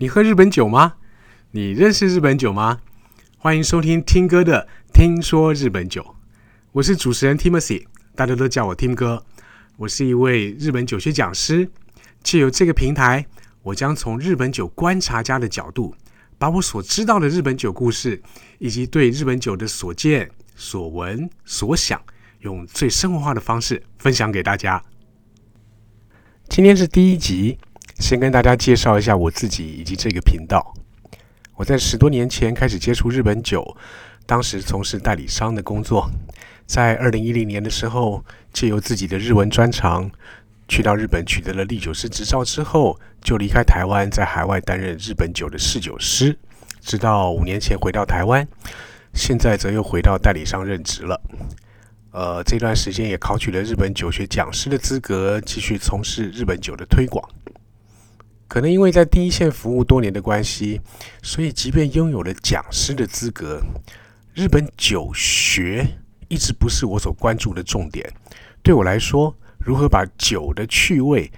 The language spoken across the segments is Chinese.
你喝日本酒吗？你认识日本酒吗？欢迎收听听歌的《听说日本酒》，我是主持人 Timothy，大家都叫我 Tim 哥。我是一位日本酒学讲师，借由这个平台，我将从日本酒观察家的角度，把我所知道的日本酒故事，以及对日本酒的所见、所闻、所想，用最生活化的方式分享给大家。今天是第一集。先跟大家介绍一下我自己以及这个频道。我在十多年前开始接触日本酒，当时从事代理商的工作。在二零一零年的时候，借由自己的日文专长，去到日本取得了历酒师执照之后，就离开台湾，在海外担任日本酒的侍酒师。直到五年前回到台湾，现在则又回到代理商任职了。呃，这段时间也考取了日本酒学讲师的资格，继续从事日本酒的推广。可能因为在第一线服务多年的关系，所以即便拥有了讲师的资格，日本酒学一直不是我所关注的重点。对我来说，如何把酒的趣味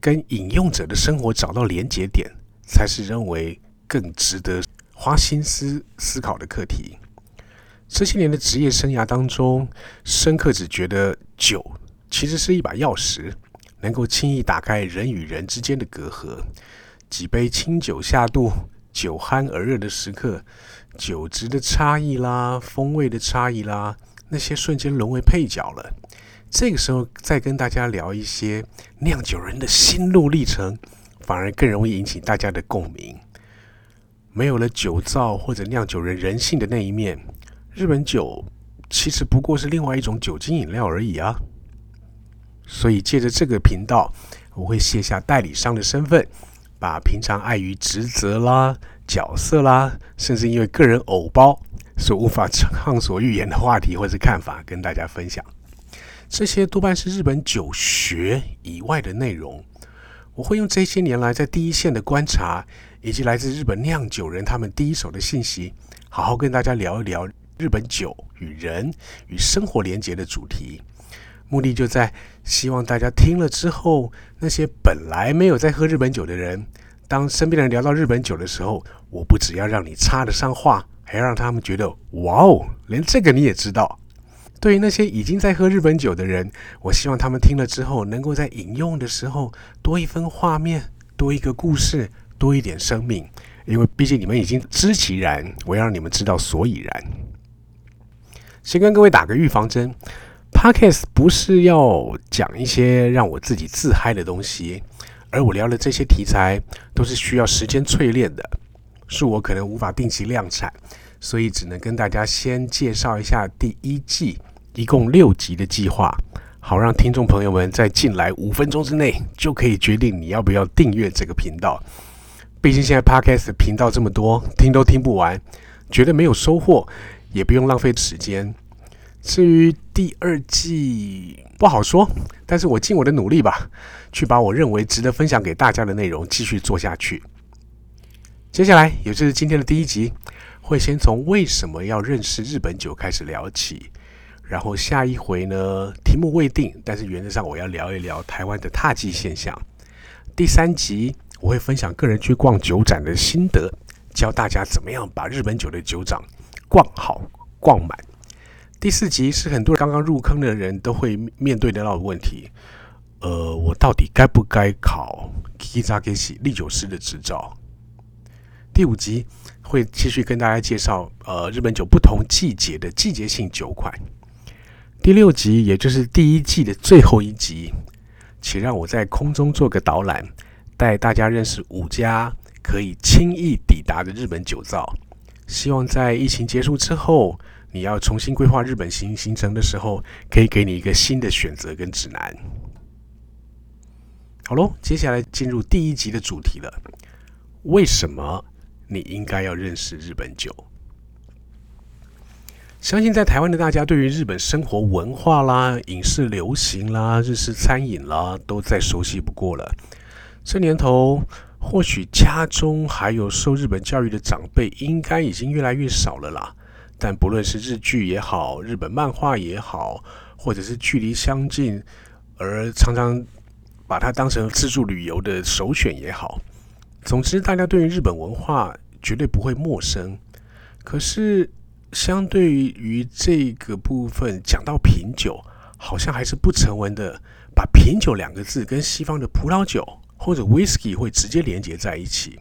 跟饮用者的生活找到连结点，才是认为更值得花心思思考的课题。这些年的职业生涯当中，深刻只觉得酒其实是一把钥匙。能够轻易打开人与人之间的隔阂，几杯清酒下肚，酒酣耳热的时刻，酒质的差异啦，风味的差异啦，那些瞬间沦为配角了。这个时候再跟大家聊一些酿酒人的心路历程，反而更容易引起大家的共鸣。没有了酒造或者酿酒人人性的那一面，日本酒其实不过是另外一种酒精饮料而已啊。所以，借着这个频道，我会卸下代理商的身份，把平常碍于职责啦、角色啦，甚至因为个人偶包所无法畅所欲言的话题或是看法，跟大家分享。这些多半是日本酒学以外的内容。我会用这些年来在第一线的观察，以及来自日本酿酒人他们第一手的信息，好好跟大家聊一聊日本酒与人与生活连结的主题。目的就在希望大家听了之后，那些本来没有在喝日本酒的人，当身边人聊到日本酒的时候，我不只要让你插得上话，还要让他们觉得哇哦，连这个你也知道。对于那些已经在喝日本酒的人，我希望他们听了之后，能够在饮用的时候多一分画面，多一个故事，多一点生命。因为毕竟你们已经知其然，我要让你们知道所以然。先跟各位打个预防针。Podcast 不是要讲一些让我自己自嗨的东西，而我聊的这些题材都是需要时间淬炼的，是我可能无法定期量产，所以只能跟大家先介绍一下第一季一共六集的计划，好让听众朋友们在进来五分钟之内就可以决定你要不要订阅这个频道。毕竟现在 Podcast 频道这么多，听都听不完，觉得没有收获，也不用浪费时间。至于第二季不好说，但是我尽我的努力吧，去把我认为值得分享给大家的内容继续做下去。接下来也就是今天的第一集，会先从为什么要认识日本酒开始聊起，然后下一回呢题目未定，但是原则上我要聊一聊台湾的踏迹现象。第三集我会分享个人去逛酒展的心得，教大家怎么样把日本酒的酒展逛好逛满。第四集是很多刚刚入坑的人都会面对得到的问题，呃，我到底该不该考 Kizaki 历酒师的执照？第五集会继续跟大家介绍呃日本酒不同季节的季节性酒款。第六集也就是第一季的最后一集，请让我在空中做个导览，带大家认识五家可以轻易抵达的日本酒造。希望在疫情结束之后。你要重新规划日本行行程的时候，可以给你一个新的选择跟指南。好喽，接下来进入第一集的主题了。为什么你应该要认识日本酒？相信在台湾的大家，对于日本生活文化啦、影视流行啦、日式餐饮啦，都再熟悉不过了。这年头，或许家中还有受日本教育的长辈，应该已经越来越少了啦。但不论是日剧也好，日本漫画也好，或者是距离相近而常常把它当成自助旅游的首选也好，总之，大家对于日本文化绝对不会陌生。可是，相对于这个部分讲到品酒，好像还是不成文的，把品酒两个字跟西方的葡萄酒或者 whisky 会直接连接在一起。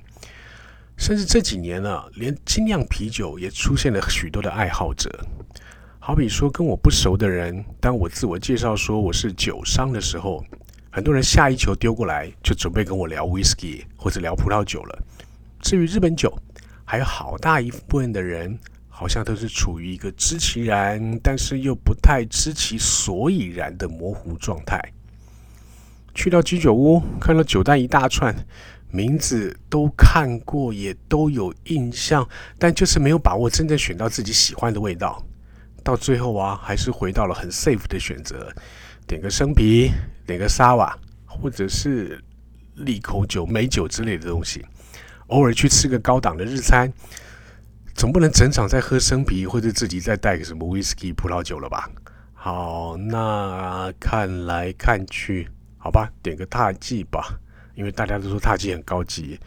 甚至这几年呢，连精酿啤酒也出现了许多的爱好者。好比说，跟我不熟的人，当我自我介绍说我是酒商的时候，很多人下一球丢过来就准备跟我聊 whisky 或者聊葡萄酒了。至于日本酒，还有好大一部分的人，好像都是处于一个知其然，但是又不太知其所以然的模糊状态。去到居酒屋，看到酒单一大串。名字都看过，也都有印象，但就是没有把握真正选到自己喜欢的味道。到最后啊，还是回到了很 safe 的选择，点个生啤，点个沙瓦，或者是利口酒、美酒之类的东西。偶尔去吃个高档的日餐，总不能整场在喝生啤，或者自己再带个什么 whisky 葡萄酒了吧？好，那看来看去，好吧，点个大忌吧。因为大家都说踏迹很高级，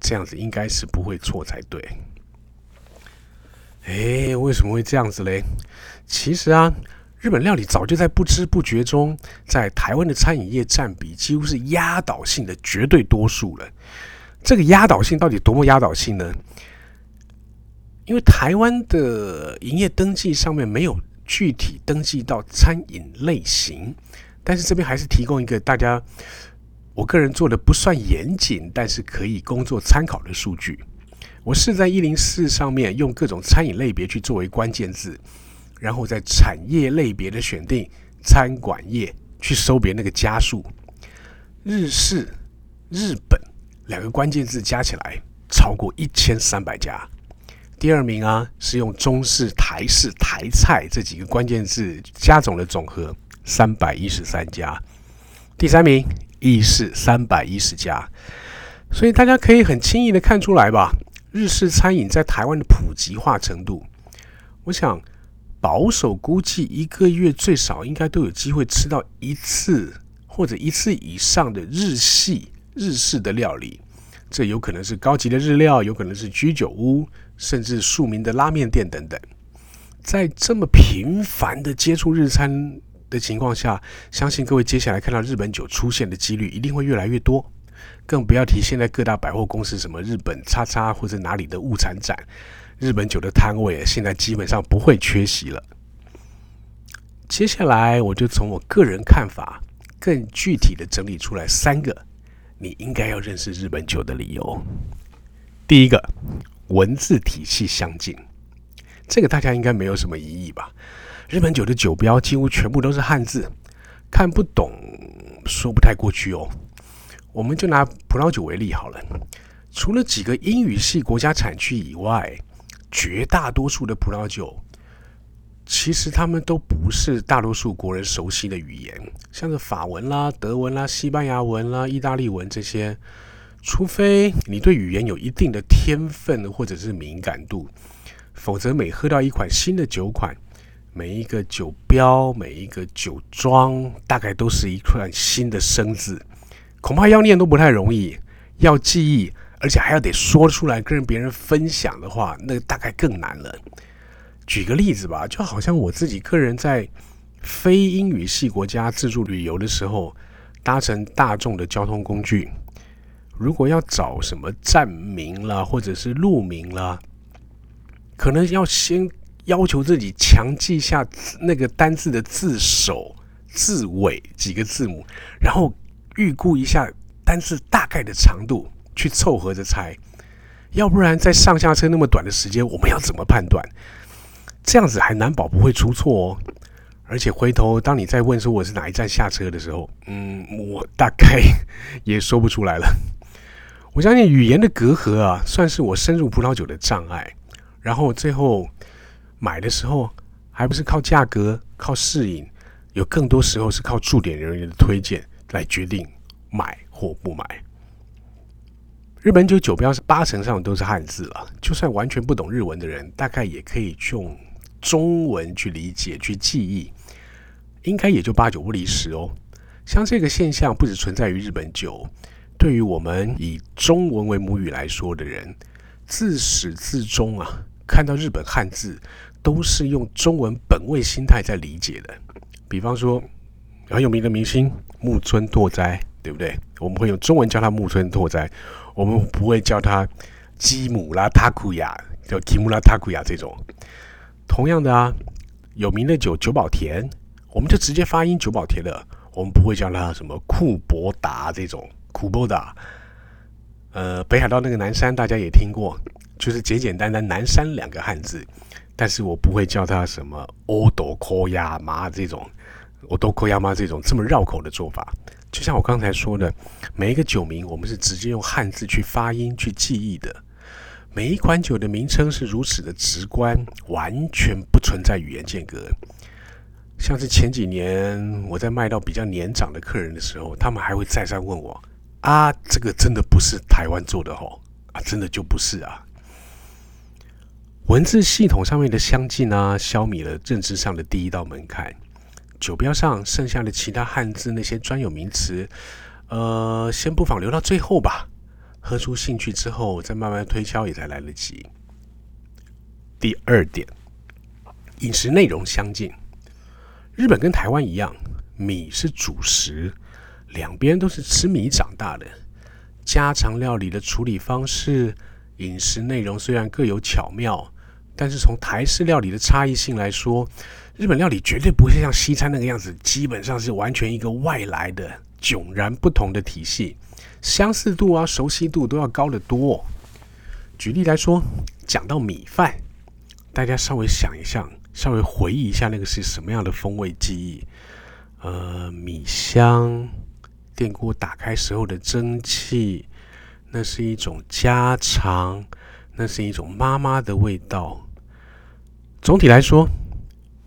这样子应该是不会错才对。哎，为什么会这样子嘞？其实啊，日本料理早就在不知不觉中，在台湾的餐饮业占比几乎是压倒性的绝对多数了。这个压倒性到底多么压倒性呢？因为台湾的营业登记上面没有具体登记到餐饮类型，但是这边还是提供一个大家。我个人做的不算严谨，但是可以工作参考的数据。我是在一零四上面用各种餐饮类别去作为关键字，然后在产业类别的选定餐馆业去搜别那个加数。日式、日本两个关键字加起来超过一千三百家。第二名啊是用中式、台式、台菜这几个关键字加总的总和，三百一十三家。第三名。亦是三百一十家，所以大家可以很轻易的看出来吧，日式餐饮在台湾的普及化程度，我想保守估计一个月最少应该都有机会吃到一次或者一次以上的日系日式的料理，这有可能是高级的日料，有可能是居酒屋，甚至庶民的拉面店等等，在这么频繁的接触日餐。的情况下，相信各位接下来看到日本酒出现的几率一定会越来越多，更不要提现在各大百货公司什么日本叉叉或者哪里的物产展，日本酒的摊位现在基本上不会缺席了。接下来我就从我个人看法，更具体的整理出来三个你应该要认识日本酒的理由。第一个，文字体系相近，这个大家应该没有什么疑义吧？日本酒的酒标几乎全部都是汉字，看不懂说不太过去哦。我们就拿葡萄酒为例好了，除了几个英语系国家产区以外，绝大多数的葡萄酒其实他们都不是大多数国人熟悉的语言，像是法文啦、德文啦、西班牙文啦、意大利文这些，除非你对语言有一定的天分或者是敏感度，否则每喝到一款新的酒款。每一个酒标，每一个酒庄，大概都是一串新的生字，恐怕要念都不太容易，要记忆，而且还要得说出来跟别人分享的话，那大概更难了。举个例子吧，就好像我自己个人在非英语系国家自助旅游的时候，搭乘大众的交通工具，如果要找什么站名啦，或者是路名啦，可能要先。要求自己强记下那个单字的字首、字尾几个字母，然后预估一下单字大概的长度，去凑合着猜。要不然在上下车那么短的时间，我们要怎么判断？这样子还难保不会出错哦。而且回头当你再问说我是哪一站下车的时候，嗯，我大概也说不出来了。我相信语言的隔阂啊，算是我深入葡萄酒的障碍。然后最后。买的时候还不是靠价格、靠适应，有更多时候是靠驻点人员的推荐来决定买或不买。日本酒酒标是八成上都是汉字了，就算完全不懂日文的人，大概也可以用中文去理解、去记忆，应该也就八九不离十哦。像这个现象不只存在于日本酒，对于我们以中文为母语来说的人，自始至终啊，看到日本汉字都是用中文本位心态在理解的。比方说，很有名的明星木村拓哉，对不对？我们会用中文叫他木村拓哉，我们不会叫他基姆拉塔库亚，叫基姆拉塔库亚这种。同样的啊，有名的酒久保田，我们就直接发音久保田了，我们不会叫他什么库伯达这种库伯达。呃，北海道那个南山大家也听过，就是简简单单南山两个汉字，但是我不会叫他什么欧斗科亚麻这种。我都扣亚妈这种这么绕口的做法，就像我刚才说的，每一个酒名我们是直接用汉字去发音去记忆的。每一款酒的名称是如此的直观，完全不存在语言间隔。像是前几年我在卖到比较年长的客人的时候，他们还会再三问我：“啊，这个真的不是台湾做的吼？啊，真的就不是啊？”文字系统上面的相近呢，消弭了认知上的第一道门槛。酒标上剩下的其他汉字那些专有名词，呃，先不妨留到最后吧。喝出兴趣之后，再慢慢推敲也才来得及。第二点，饮食内容相近。日本跟台湾一样，米是主食，两边都是吃米长大的。家常料理的处理方式、饮食内容虽然各有巧妙，但是从台式料理的差异性来说，日本料理绝对不会像西餐那个样子，基本上是完全一个外来的、迥然不同的体系，相似度啊、熟悉度都要高得多。举例来说，讲到米饭，大家稍微想一想，稍微回忆一下那个是什么样的风味记忆？呃，米香，电锅打开时候的蒸汽，那是一种家常，那是一种妈妈的味道。总体来说。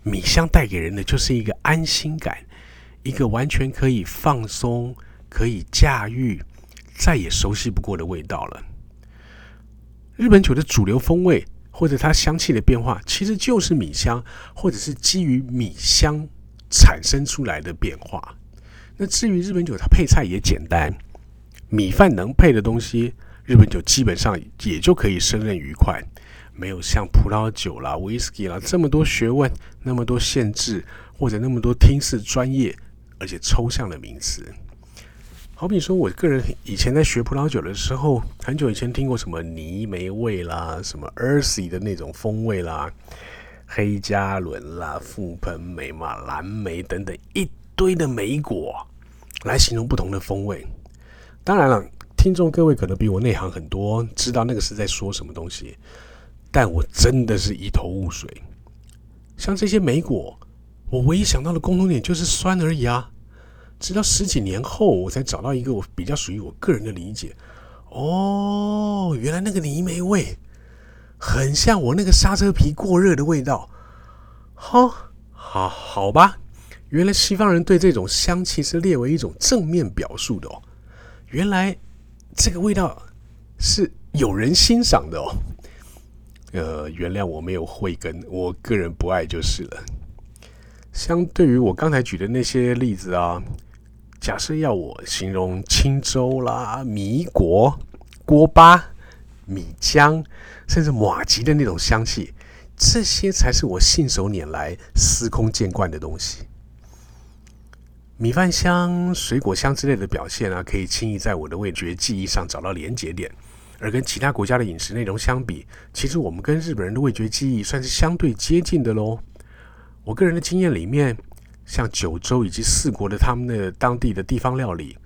米香带给人的就是一个安心感，一个完全可以放松、可以驾驭、再也熟悉不过的味道了。日本酒的主流风味或者它香气的变化，其实就是米香，或者是基于米香产生出来的变化。那至于日本酒，它配菜也简单，米饭能配的东西，日本酒基本上也就可以胜任愉快。没有像葡萄酒啦、威士忌啦这么多学问、那么多限制，或者那么多听似专业而且抽象的名词。好比说，我个人以前在学葡萄酒的时候，很久以前听过什么泥煤味啦、什么 earthy 的那种风味啦、黑加仑啦、覆盆梅嘛、蓝莓等等一堆的莓果来形容不同的风味。当然了，听众各位可能比我内行很多，知道那个是在说什么东西。但我真的是一头雾水。像这些莓果，我唯一想到的共同点就是酸而已啊！直到十几年后，我才找到一个我比较属于我个人的理解。哦，原来那个泥煤味很像我那个刹车皮过热的味道。好，好，好吧。原来西方人对这种香气是列为一种正面表述的哦。原来这个味道是有人欣赏的哦。呃，原谅我没有慧根，我个人不爱就是了。相对于我刚才举的那些例子啊，假设要我形容青州啦、米果、锅巴、米浆，甚至马吉的那种香气，这些才是我信手拈来、司空见惯的东西。米饭香、水果香之类的表现啊，可以轻易在我的味觉记忆上找到连结点。而跟其他国家的饮食内容相比，其实我们跟日本人的味觉记忆算是相对接近的喽。我个人的经验里面，像九州以及四国的他们的当地的地方料理，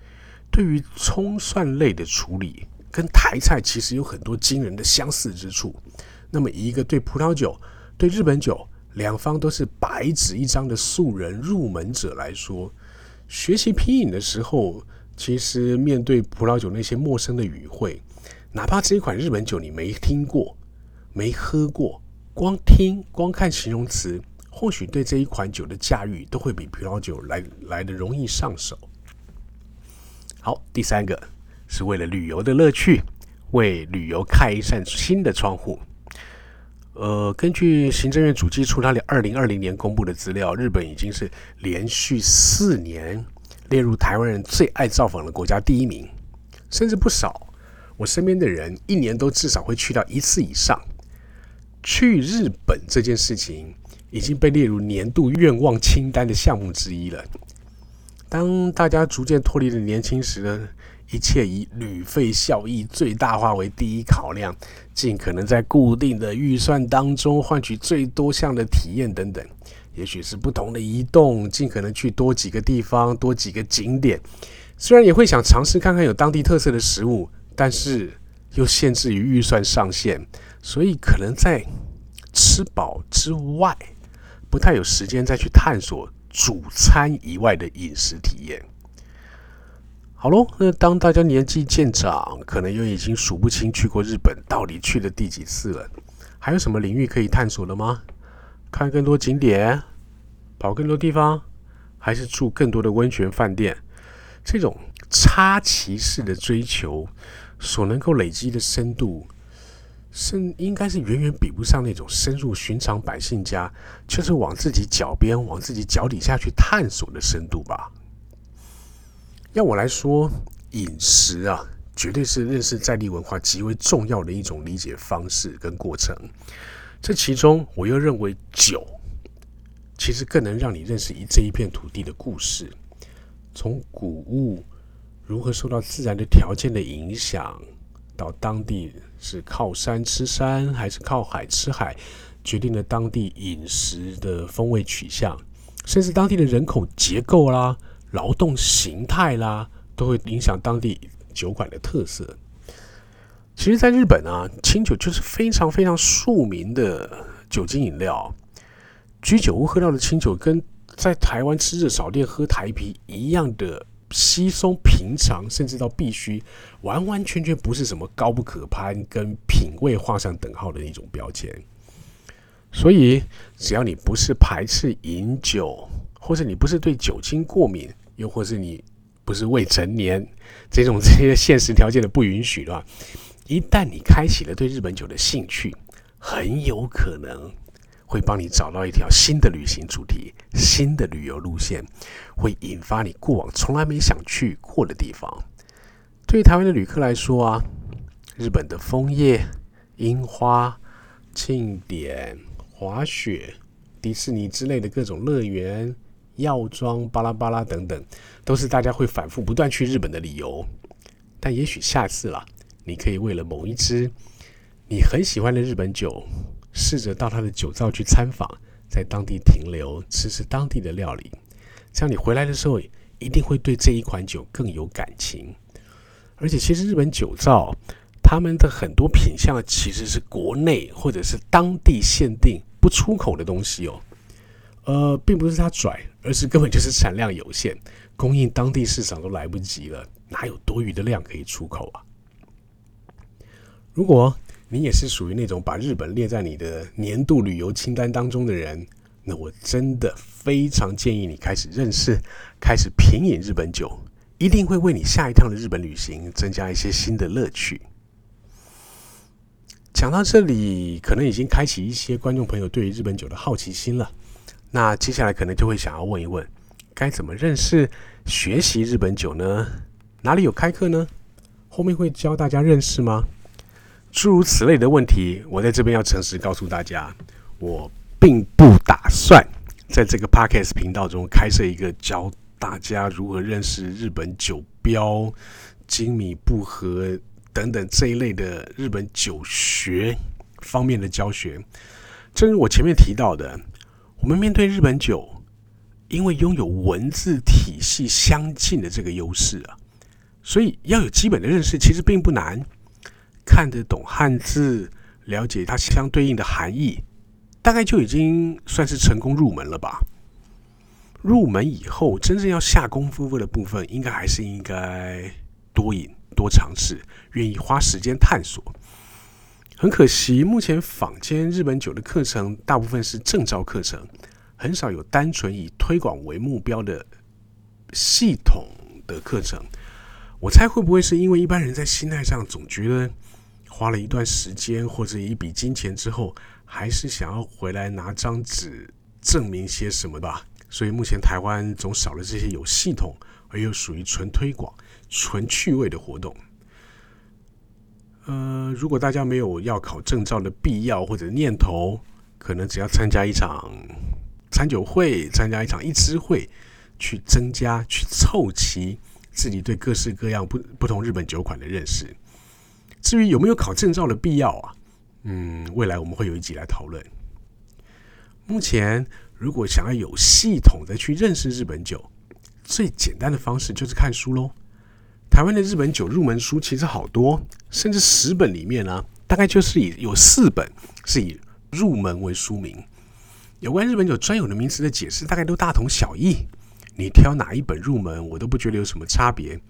对于葱蒜类的处理，跟台菜其实有很多惊人的相似之处。那么，一个对葡萄酒、对日本酒两方都是白纸一张的素人入门者来说，学习拼饮的时候，其实面对葡萄酒那些陌生的语汇。哪怕这一款日本酒你没听过、没喝过，光听、光看形容词，或许对这一款酒的驾驭都会比葡萄酒来来的容易上手。好，第三个是为了旅游的乐趣，为旅游开一扇新的窗户。呃，根据行政院主计处他的二零二零年公布的资料，日本已经是连续四年列入台湾人最爱造访的国家第一名。甚至不少。我身边的人一年都至少会去到一次以上。去日本这件事情已经被列入年度愿望清单的项目之一了。当大家逐渐脱离了年轻时的一切以旅费效益最大化为第一考量，尽可能在固定的预算当中换取最多项的体验等等，也许是不同的移动，尽可能去多几个地方、多几个景点。虽然也会想尝试看看有当地特色的食物。但是又限制于预算上限，所以可能在吃饱之外，不太有时间再去探索主餐以外的饮食体验。好喽，那当大家年纪渐长，可能又已经数不清去过日本到底去了第几次了，还有什么领域可以探索的吗？看更多景点，跑更多地方，还是住更多的温泉饭店？这种插旗式的追求。所能够累积的深度，是应该是远远比不上那种深入寻常百姓家，却是往自己脚边、往自己脚底下去探索的深度吧。要我来说，饮食啊，绝对是认识在地文化极为重要的一种理解方式跟过程。这其中，我又认为酒，其实更能让你认识一这一片土地的故事，从谷物。如何受到自然的条件的影响，到当地是靠山吃山还是靠海吃海，决定了当地饮食的风味取向，甚至当地的人口结构啦、劳动形态啦，都会影响当地酒馆的特色。其实，在日本啊，清酒就是非常非常庶民的酒精饮料。居酒屋喝到的清酒，跟在台湾吃热炒店喝台啤一样的。稀松平常，甚至到必须，完完全全不是什么高不可攀，跟品味画上等号的一种标签。所以，只要你不是排斥饮酒，或者你不是对酒精过敏，又或是你不是未成年，这种这些现实条件的不允许的话，一旦你开启了对日本酒的兴趣，很有可能。会帮你找到一条新的旅行主题，新的旅游路线，会引发你过往从来没想去过的地方。对于台湾的旅客来说啊，日本的枫叶、樱花、庆典、滑雪、迪士尼之类的各种乐园、药妆、巴拉巴拉等等，都是大家会反复不断去日本的理由。但也许下次了，你可以为了某一支你很喜欢的日本酒。试着到他的酒造去参访，在当地停留，吃吃当地的料理，这样你回来的时候一定会对这一款酒更有感情。而且，其实日本酒造他们的很多品相其实是国内或者是当地限定不出口的东西哦。呃，并不是他拽，而是根本就是产量有限，供应当地市场都来不及了，哪有多余的量可以出口啊？如果你也是属于那种把日本列在你的年度旅游清单当中的人，那我真的非常建议你开始认识、开始品饮日本酒，一定会为你下一趟的日本旅行增加一些新的乐趣。讲到这里，可能已经开启一些观众朋友对于日本酒的好奇心了。那接下来可能就会想要问一问：该怎么认识、学习日本酒呢？哪里有开课呢？后面会教大家认识吗？诸如此类的问题，我在这边要诚实告诉大家，我并不打算在这个 podcast 频道中开设一个教大家如何认识日本酒标、精米步合等等这一类的日本酒学方面的教学。正如我前面提到的，我们面对日本酒，因为拥有文字体系相近的这个优势啊，所以要有基本的认识，其实并不难。看得懂汉字，了解它相对应的含义，大概就已经算是成功入门了吧。入门以后，真正要下功夫的部分，应该还是应该多饮、多尝试，愿意花时间探索。很可惜，目前坊间日本酒的课程大部分是证照课程，很少有单纯以推广为目标的系统的课程。我猜会不会是因为一般人在心态上总觉得。花了一段时间或者一笔金钱之后，还是想要回来拿张纸证明些什么吧。所以目前台湾总少了这些有系统而又属于纯推广、纯趣味的活动。呃，如果大家没有要考证照的必要或者念头，可能只要参加一场餐酒会，参加一场一支会，去增加、去凑齐自己对各式各样不不同日本酒款的认识。至于有没有考证照的必要啊？嗯，未来我们会有一集来讨论。目前，如果想要有系统的去认识日本酒，最简单的方式就是看书喽。台湾的日本酒入门书其实好多，甚至十本里面呢，大概就是以有四本是以入门为书名。有关日本酒专有的名词的解释，大概都大同小异。你挑哪一本入门，我都不觉得有什么差别。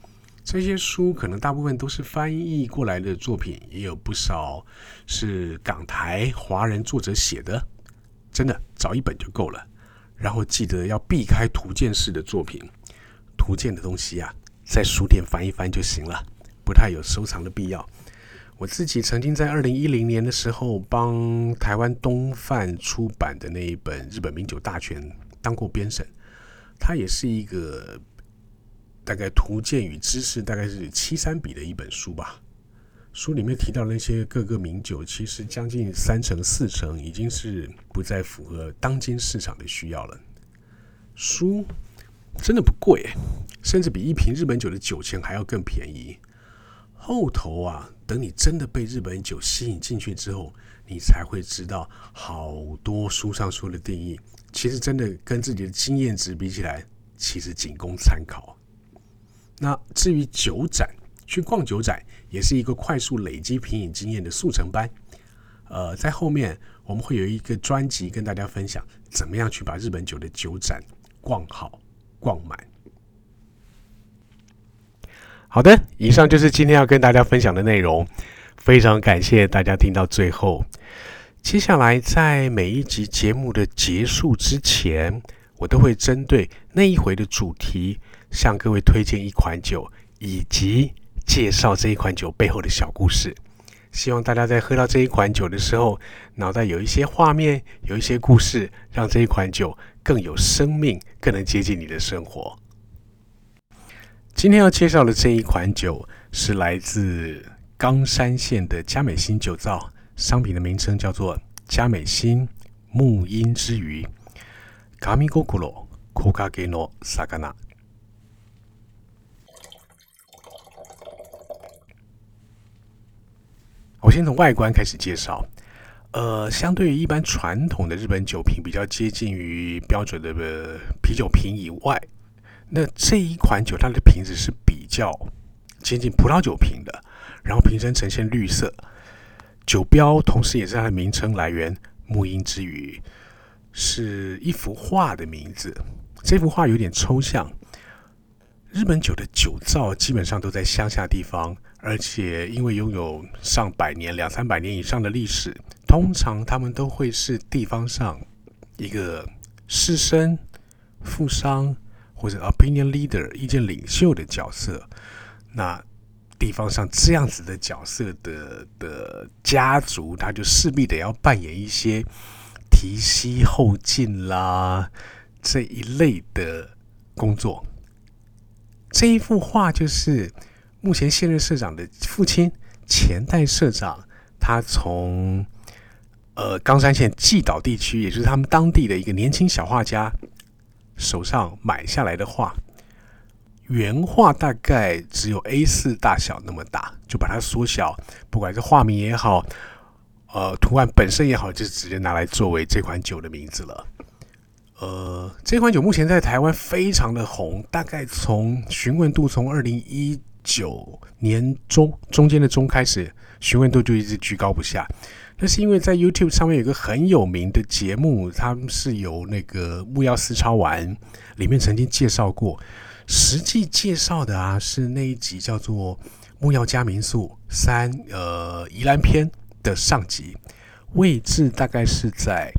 这些书可能大部分都是翻译过来的作品，也有不少是港台华人作者写的。真的找一本就够了，然后记得要避开图鉴式的作品。图鉴的东西啊。在书店翻一翻就行了，不太有收藏的必要。我自己曾经在二零一零年的时候，帮台湾东贩出版的那一本《日本名酒大全》当过编审，它也是一个大概图鉴与知识大概是七三比的一本书吧。书里面提到那些各个名酒，其实将近三成四成已经是不再符合当今市场的需要了。书。真的不贵，甚至比一瓶日本酒的酒钱还要更便宜。后头啊，等你真的被日本酒吸引进去之后，你才会知道，好多书上说的定义，其实真的跟自己的经验值比起来，其实仅供参考。那至于酒展，去逛酒展也是一个快速累积品饮经验的速成班。呃，在后面我们会有一个专辑跟大家分享，怎么样去把日本酒的酒展逛好。逛满。好的，以上就是今天要跟大家分享的内容。非常感谢大家听到最后。接下来，在每一集节目的结束之前，我都会针对那一回的主题，向各位推荐一款酒，以及介绍这一款酒背后的小故事。希望大家在喝到这一款酒的时候，脑袋有一些画面，有一些故事，让这一款酒。更有生命，更能接近你的生活。今天要介绍的这一款酒是来自冈山县的佳美新酒造，商品的名称叫做佳美新木音之鱼。卡米 o 古罗库卡给诺萨卡纳。我先从外观开始介绍。呃，相对于一般传统的日本酒瓶，比较接近于标准的啤酒瓶以外，那这一款酒它的瓶子是比较接近葡萄酒瓶的，然后瓶身呈现绿色，酒标同时也是它的名称来源“木音之鱼”，是一幅画的名字。这幅画有点抽象。日本酒的酒造基本上都在乡下地方，而且因为拥有上百年、两三百年以上的历史。通常他们都会是地方上一个士绅、富商或者 opinion leader 意见领袖的角色。那地方上这样子的角色的的家族，他就势必得要扮演一些提携后进啦这一类的工作。这一幅画就是目前现任社长的父亲，前代社长，他从。呃，冈山县纪岛地区，也就是他们当地的一个年轻小画家手上买下来的画，原画大概只有 A 四大小那么大，就把它缩小，不管是画名也好，呃，图案本身也好，就直接拿来作为这款酒的名字了。呃，这款酒目前在台湾非常的红，大概从询问度从二零一九年中中间的中开始，询问度就一直居高不下。那是因为在 YouTube 上面有一个很有名的节目，他们是由那个木曜四超玩里面曾经介绍过，实际介绍的啊是那一集叫做《木曜家民宿三》呃宜兰篇的上集，位置大概是在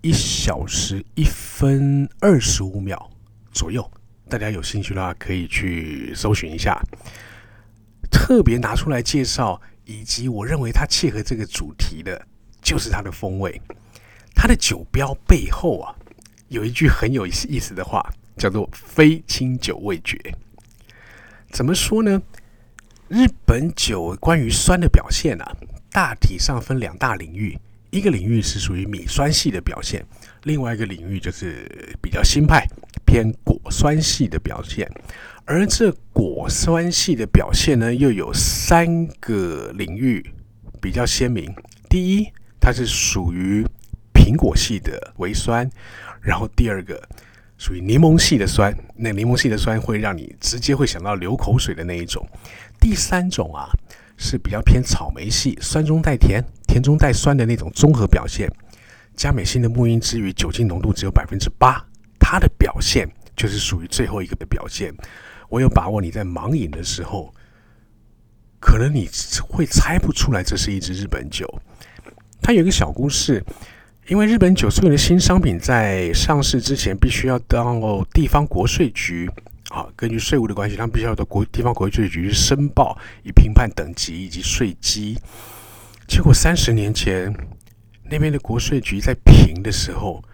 一小时一分二十五秒左右，大家有兴趣的话可以去搜寻一下，特别拿出来介绍。以及我认为它切合这个主题的，就是它的风味。它的酒标背后啊，有一句很有意思的话，叫做“非清酒味觉”。怎么说呢？日本酒关于酸的表现啊，大体上分两大领域，一个领域是属于米酸系的表现，另外一个领域就是比较新派偏果酸系的表现。而这果酸系的表现呢，又有三个领域比较鲜明。第一，它是属于苹果系的微酸，然后第二个属于柠檬系的酸，那柠檬系的酸会让你直接会想到流口水的那一种。第三种啊，是比较偏草莓系，酸中带甜，甜中带酸的那种综合表现。加美新的木音之余，酒精浓度只有百分之八，它的表现就是属于最后一个的表现。我有把握你在盲饮的时候，可能你会猜不出来这是一支日本酒。它有一个小故事，因为日本酒所有的新商品在上市之前，必须要到地方国税局。啊，根据税务的关系，他们必须要到国地方国税局去申报，以评判等级以及税基。结果三十年前，那边的国税局在评的时候，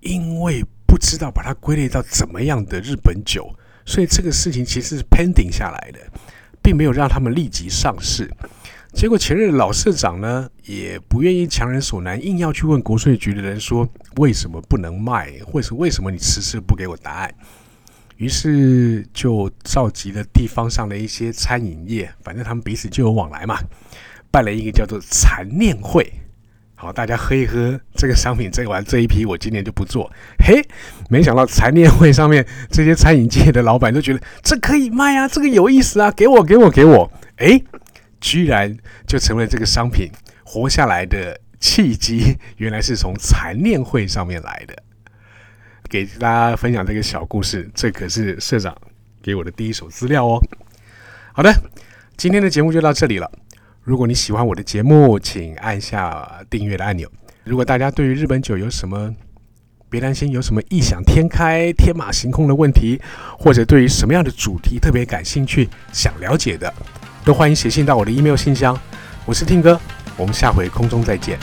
因为不知道把它归类到怎么样的日本酒，所以这个事情其实是 pending 下来的，并没有让他们立即上市。结果前任老社长呢，也不愿意强人所难，硬要去问国税局的人说，为什么不能卖，或者为什么你迟迟不给我答案。于是就召集了地方上的一些餐饮业，反正他们彼此就有往来嘛，办了一个叫做残念会。好，大家喝一喝这个商品，这完这一批我今年就不做。嘿，没想到残念会上面这些餐饮界的老板都觉得这可以卖啊，这个有意思啊，给我给我给我，哎，居然就成为这个商品活下来的契机，原来是从残念会上面来的。给大家分享这个小故事，这可是社长给我的第一手资料哦。好的，今天的节目就到这里了。如果你喜欢我的节目，请按下订阅的按钮。如果大家对于日本酒有什么，别担心，有什么异想天开、天马行空的问题，或者对于什么样的主题特别感兴趣、想了解的，都欢迎写信到我的 email 信箱。我是听哥，我们下回空中再见。